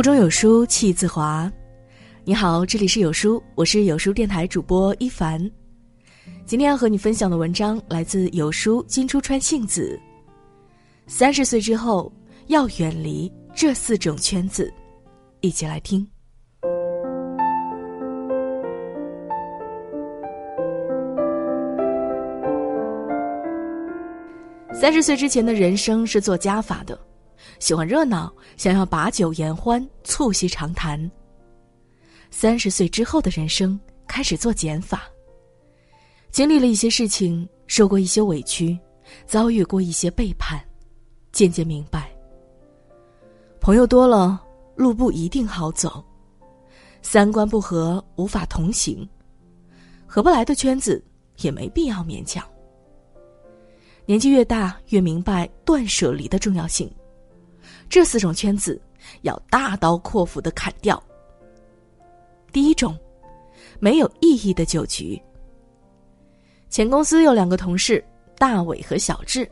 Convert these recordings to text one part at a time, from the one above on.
腹中有书气自华。你好，这里是有书，我是有书电台主播一凡。今天要和你分享的文章来自有书金初川幸子。三十岁之后要远离这四种圈子，一起来听。三十岁之前的人生是做加法的，喜欢热闹，想要把酒言欢，促膝长谈。三十岁之后的人生开始做减法，经历了一些事情，受过一些委屈，遭遇过一些背叛，渐渐明白，朋友多了，路不一定好走；三观不合，无法同行；合不来的圈子，也没必要勉强。年纪越大，越明白断舍离的重要性。这四种圈子要大刀阔斧的砍掉。第一种，没有意义的酒局。前公司有两个同事，大伟和小智，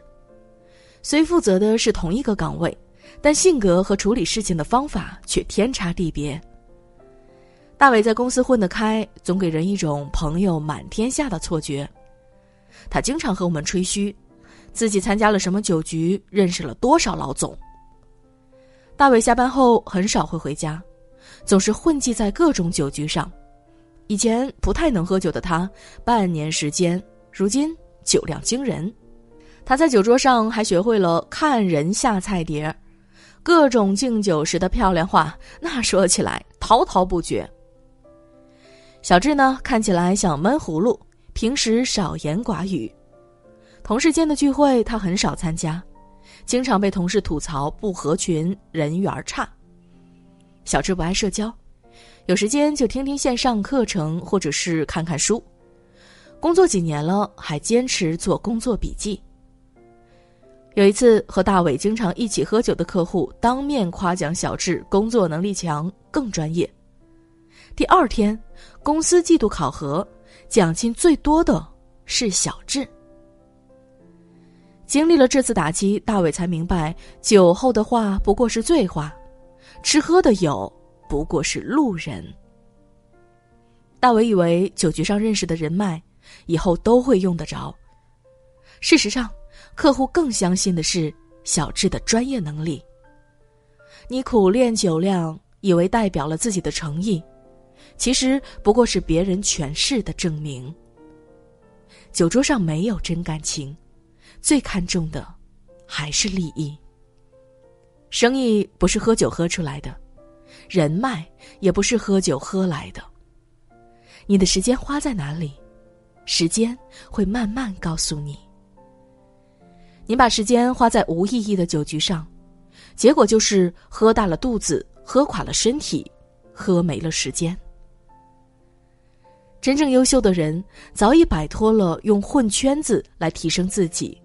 虽负责的是同一个岗位，但性格和处理事情的方法却天差地别。大伟在公司混得开，总给人一种朋友满天下的错觉。他经常和我们吹嘘。自己参加了什么酒局，认识了多少老总。大伟下班后很少会回家，总是混迹在各种酒局上。以前不太能喝酒的他，半年时间，如今酒量惊人。他在酒桌上还学会了看人下菜碟，各种敬酒时的漂亮话，那说起来滔滔不绝。小智呢，看起来像闷葫芦，平时少言寡语。同事间的聚会，他很少参加，经常被同事吐槽不合群、人缘差。小智不爱社交，有时间就听听线上课程或者是看看书。工作几年了，还坚持做工作笔记。有一次和大伟经常一起喝酒的客户当面夸奖小智工作能力强、更专业。第二天，公司季度考核，奖金最多的是小智。经历了这次打击，大伟才明白，酒后的话不过是醉话，吃喝的友不过是路人。大伟以为酒局上认识的人脉，以后都会用得着。事实上，客户更相信的是小智的专业能力。你苦练酒量，以为代表了自己的诚意，其实不过是别人权势的证明。酒桌上没有真感情。最看重的，还是利益。生意不是喝酒喝出来的，人脉也不是喝酒喝来的。你的时间花在哪里，时间会慢慢告诉你。你把时间花在无意义的酒局上，结果就是喝大了肚子，喝垮了身体，喝没了时间。真正优秀的人，早已摆脱了用混圈子来提升自己。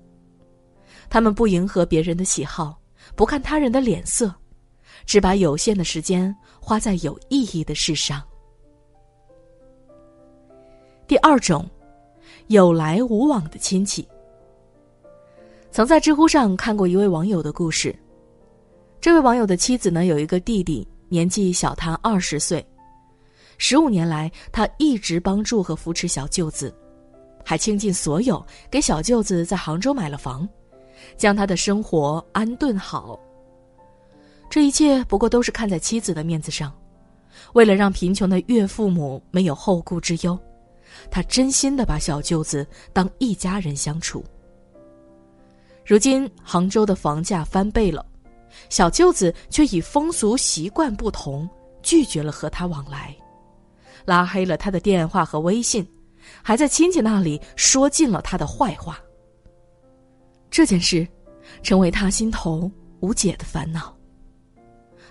他们不迎合别人的喜好，不看他人的脸色，只把有限的时间花在有意义的事上。第二种，有来无往的亲戚。曾在知乎上看过一位网友的故事，这位网友的妻子呢有一个弟弟，年纪小他二十岁，十五年来他一直帮助和扶持小舅子，还倾尽所有给小舅子在杭州买了房。将他的生活安顿好。这一切不过都是看在妻子的面子上，为了让贫穷的岳父母没有后顾之忧，他真心的把小舅子当一家人相处。如今杭州的房价翻倍了，小舅子却以风俗习惯不同，拒绝了和他往来，拉黑了他的电话和微信，还在亲戚那里说尽了他的坏话。这件事，成为他心头无解的烦恼。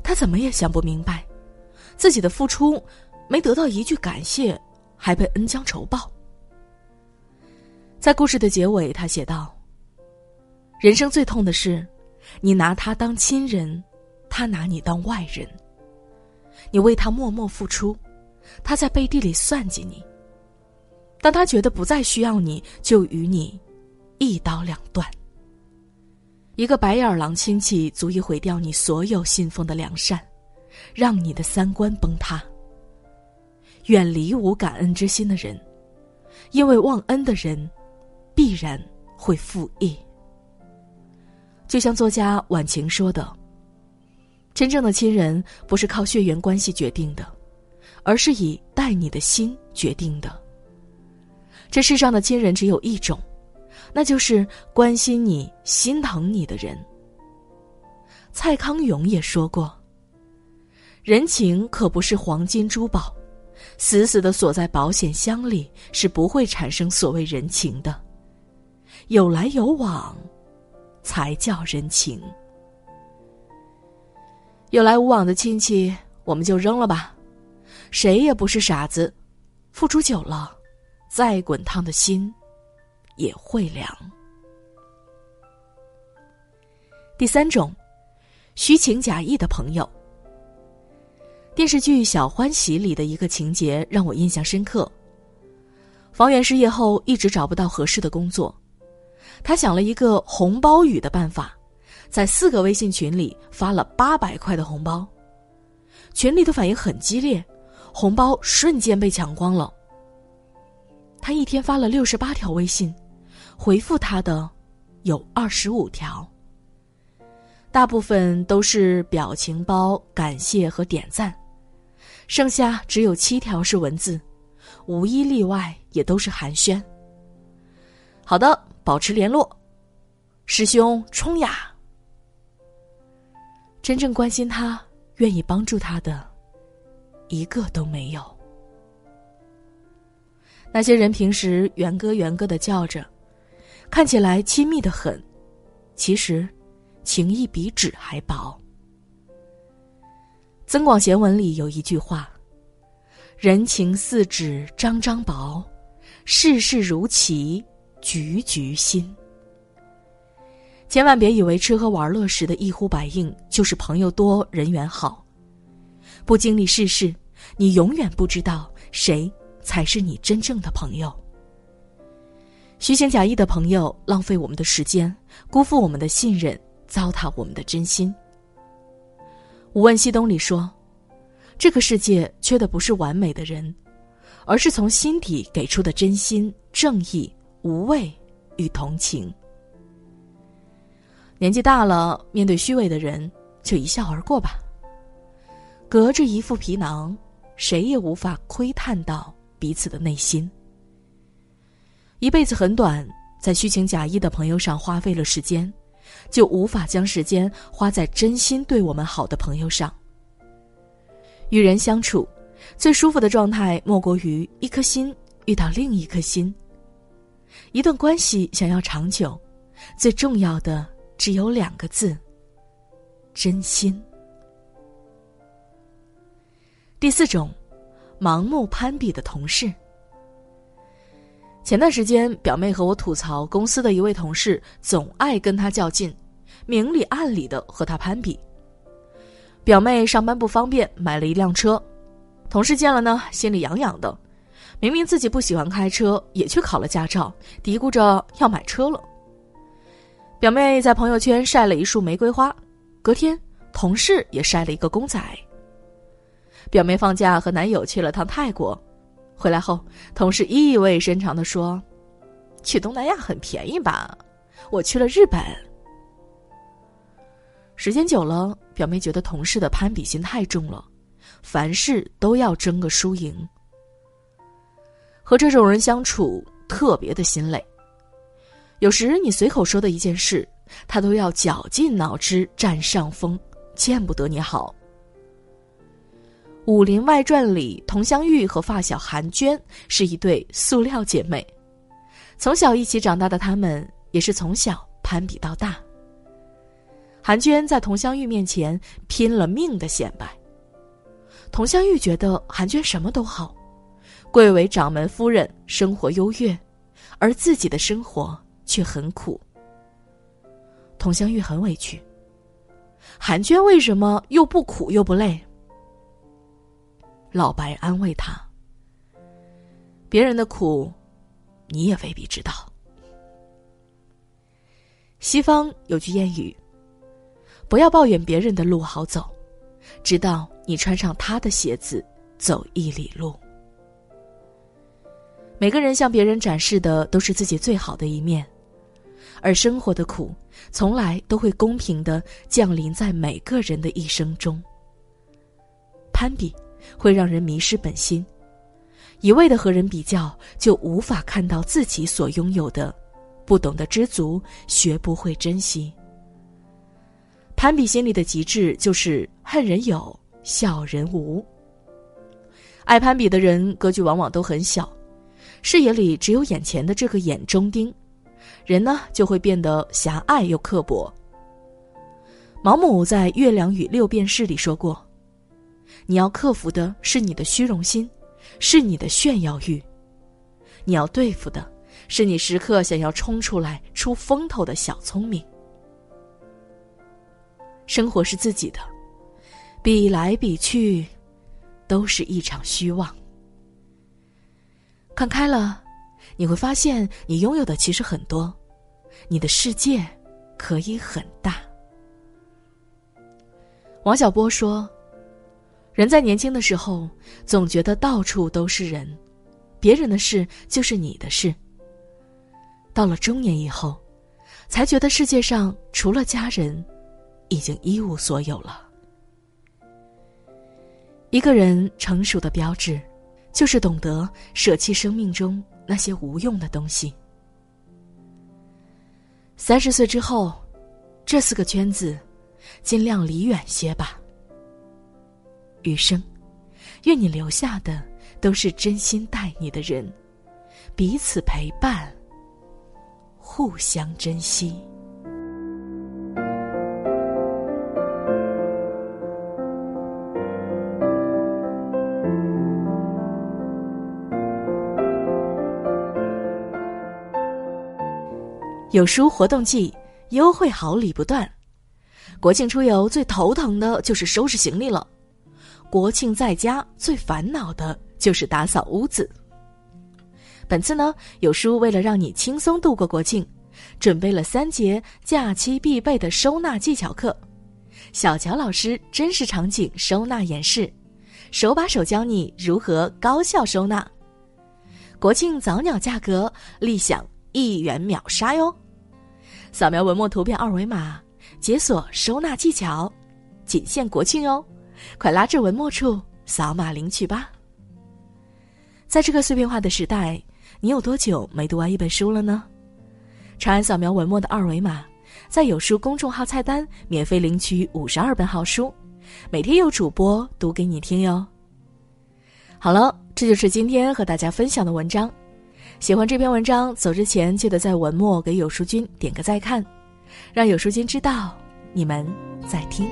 他怎么也想不明白，自己的付出没得到一句感谢，还被恩将仇报。在故事的结尾，他写道：“人生最痛的是，你拿他当亲人，他拿你当外人。你为他默默付出，他在背地里算计你。当他觉得不再需要你，就与你一刀两断。”一个白眼狼亲戚足以毁掉你所有信奉的良善，让你的三观崩塌。远离无感恩之心的人，因为忘恩的人，必然会负义。就像作家晚晴说的：“真正的亲人不是靠血缘关系决定的，而是以待你的心决定的。这世上的亲人只有一种，那就是关心你、心疼你的人。”蔡康永也说过：“人情可不是黄金珠宝。”死死的锁在保险箱里，是不会产生所谓人情的。有来有往，才叫人情。有来无往的亲戚，我们就扔了吧。谁也不是傻子，付出久了，再滚烫的心也会凉。第三种，虚情假意的朋友。电视剧《小欢喜》里的一个情节让我印象深刻。房源失业后一直找不到合适的工作，他想了一个红包雨的办法，在四个微信群里发了八百块的红包，群里的反应很激烈，红包瞬间被抢光了。他一天发了六十八条微信，回复他的有二十五条，大部分都是表情包、感谢和点赞。剩下只有七条是文字，无一例外也都是寒暄。好的，保持联络，师兄冲呀！真正关心他、愿意帮助他的，一个都没有。那些人平时元哥元哥的叫着，看起来亲密的很，其实情谊比纸还薄。《增广贤文》里有一句话：“人情似纸张张薄，世事如棋局局新。”千万别以为吃喝玩乐时的一呼百应就是朋友多人缘好，不经历世事，你永远不知道谁才是你真正的朋友。虚情假意的朋友浪费我们的时间，辜负我们的信任，糟蹋我们的真心。《无问西东》里说：“这个世界缺的不是完美的人，而是从心底给出的真心、正义、无畏与同情。”年纪大了，面对虚伪的人，就一笑而过吧。隔着一副皮囊，谁也无法窥探到彼此的内心。一辈子很短，在虚情假意的朋友上花费了时间。就无法将时间花在真心对我们好的朋友上。与人相处，最舒服的状态莫过于一颗心遇到另一颗心。一段关系想要长久，最重要的只有两个字：真心。第四种，盲目攀比的同事。前段时间，表妹和我吐槽公司的一位同事总爱跟她较劲，明里暗里的和她攀比。表妹上班不方便，买了一辆车，同事见了呢，心里痒痒的。明明自己不喜欢开车，也去考了驾照，嘀咕着要买车了。表妹在朋友圈晒了一束玫瑰花，隔天同事也晒了一个公仔。表妹放假和男友去了趟泰国。回来后，同事意味深长的说：“去东南亚很便宜吧？我去了日本。”时间久了，表妹觉得同事的攀比心太重了，凡事都要争个输赢。和这种人相处特别的心累。有时你随口说的一件事，他都要绞尽脑汁占上风，见不得你好。《武林外传》里，佟湘玉和发小韩娟是一对塑料姐妹，从小一起长大的她们也是从小攀比到大。韩娟在佟湘玉面前拼了命的显摆，佟湘玉觉得韩娟什么都好，贵为掌门夫人，生活优越，而自己的生活却很苦。佟湘玉很委屈，韩娟为什么又不苦又不累？老白安慰他：“别人的苦，你也未必知道。”西方有句谚语：“不要抱怨别人的路好走，直到你穿上他的鞋子，走一里路。每个人向别人展示的都是自己最好的一面，而生活的苦，从来都会公平的降临在每个人的一生中。攀比会让人迷失本心，一味的和人比较，就无法看到自己所拥有的，不懂得知足，学不会珍惜。攀比心理的极致就是恨人有，笑人无。爱攀比的人格局往往都很小，视野里只有眼前的这个眼中钉，人呢就会变得狭隘又刻薄。毛姆在《月亮与六便士》里说过：“你要克服的是你的虚荣心，是你的炫耀欲；你要对付的是你时刻想要冲出来出风头的小聪明。”生活是自己的，比来比去，都是一场虚妄。看开了，你会发现你拥有的其实很多，你的世界可以很大。王小波说：“人在年轻的时候，总觉得到处都是人，别人的事就是你的事。到了中年以后，才觉得世界上除了家人。”已经一无所有了。一个人成熟的标志，就是懂得舍弃生命中那些无用的东西。三十岁之后，这四个圈子，尽量离远些吧。余生，愿你留下的都是真心待你的人，彼此陪伴，互相珍惜。有书活动季，优惠好礼不断。国庆出游最头疼的就是收拾行李了，国庆在家最烦恼的就是打扫屋子。本次呢，有书为了让你轻松度过国庆，准备了三节假期必备的收纳技巧课，小乔老师真实场景收纳演示，手把手教你如何高效收纳。国庆早鸟价格，立享一元秒杀哟！扫描文末图片二维码，解锁收纳技巧，仅限国庆哦！快拉至文末处扫码领取吧。在这个碎片化的时代，你有多久没读完一本书了呢？长按扫描文末的二维码，在有书公众号菜单免费领取五十二本好书，每天有主播读给你听哟。好了，这就是今天和大家分享的文章。喜欢这篇文章，走之前记得在文末给有书君点个再看，让有书君知道你们在听。